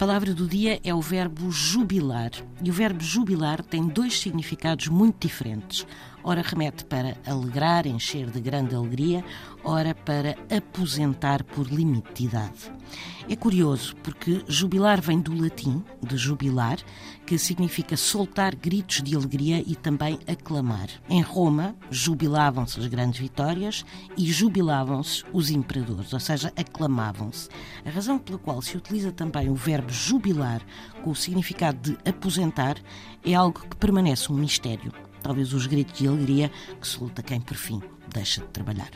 palavra do dia é o verbo jubilar. E o verbo jubilar tem dois significados muito diferentes. Ora remete para alegrar, encher de grande alegria, ora para aposentar por limite de idade. É curioso porque jubilar vem do latim, de jubilar, que significa soltar gritos de alegria e também aclamar. Em Roma, jubilavam-se as grandes vitórias e jubilavam-se os imperadores, ou seja, aclamavam-se. A razão pela qual se utiliza também o verbo jubilar com o significado de aposentar é algo que permanece um mistério. Talvez os gritos de alegria que solta quem por fim deixa de trabalhar.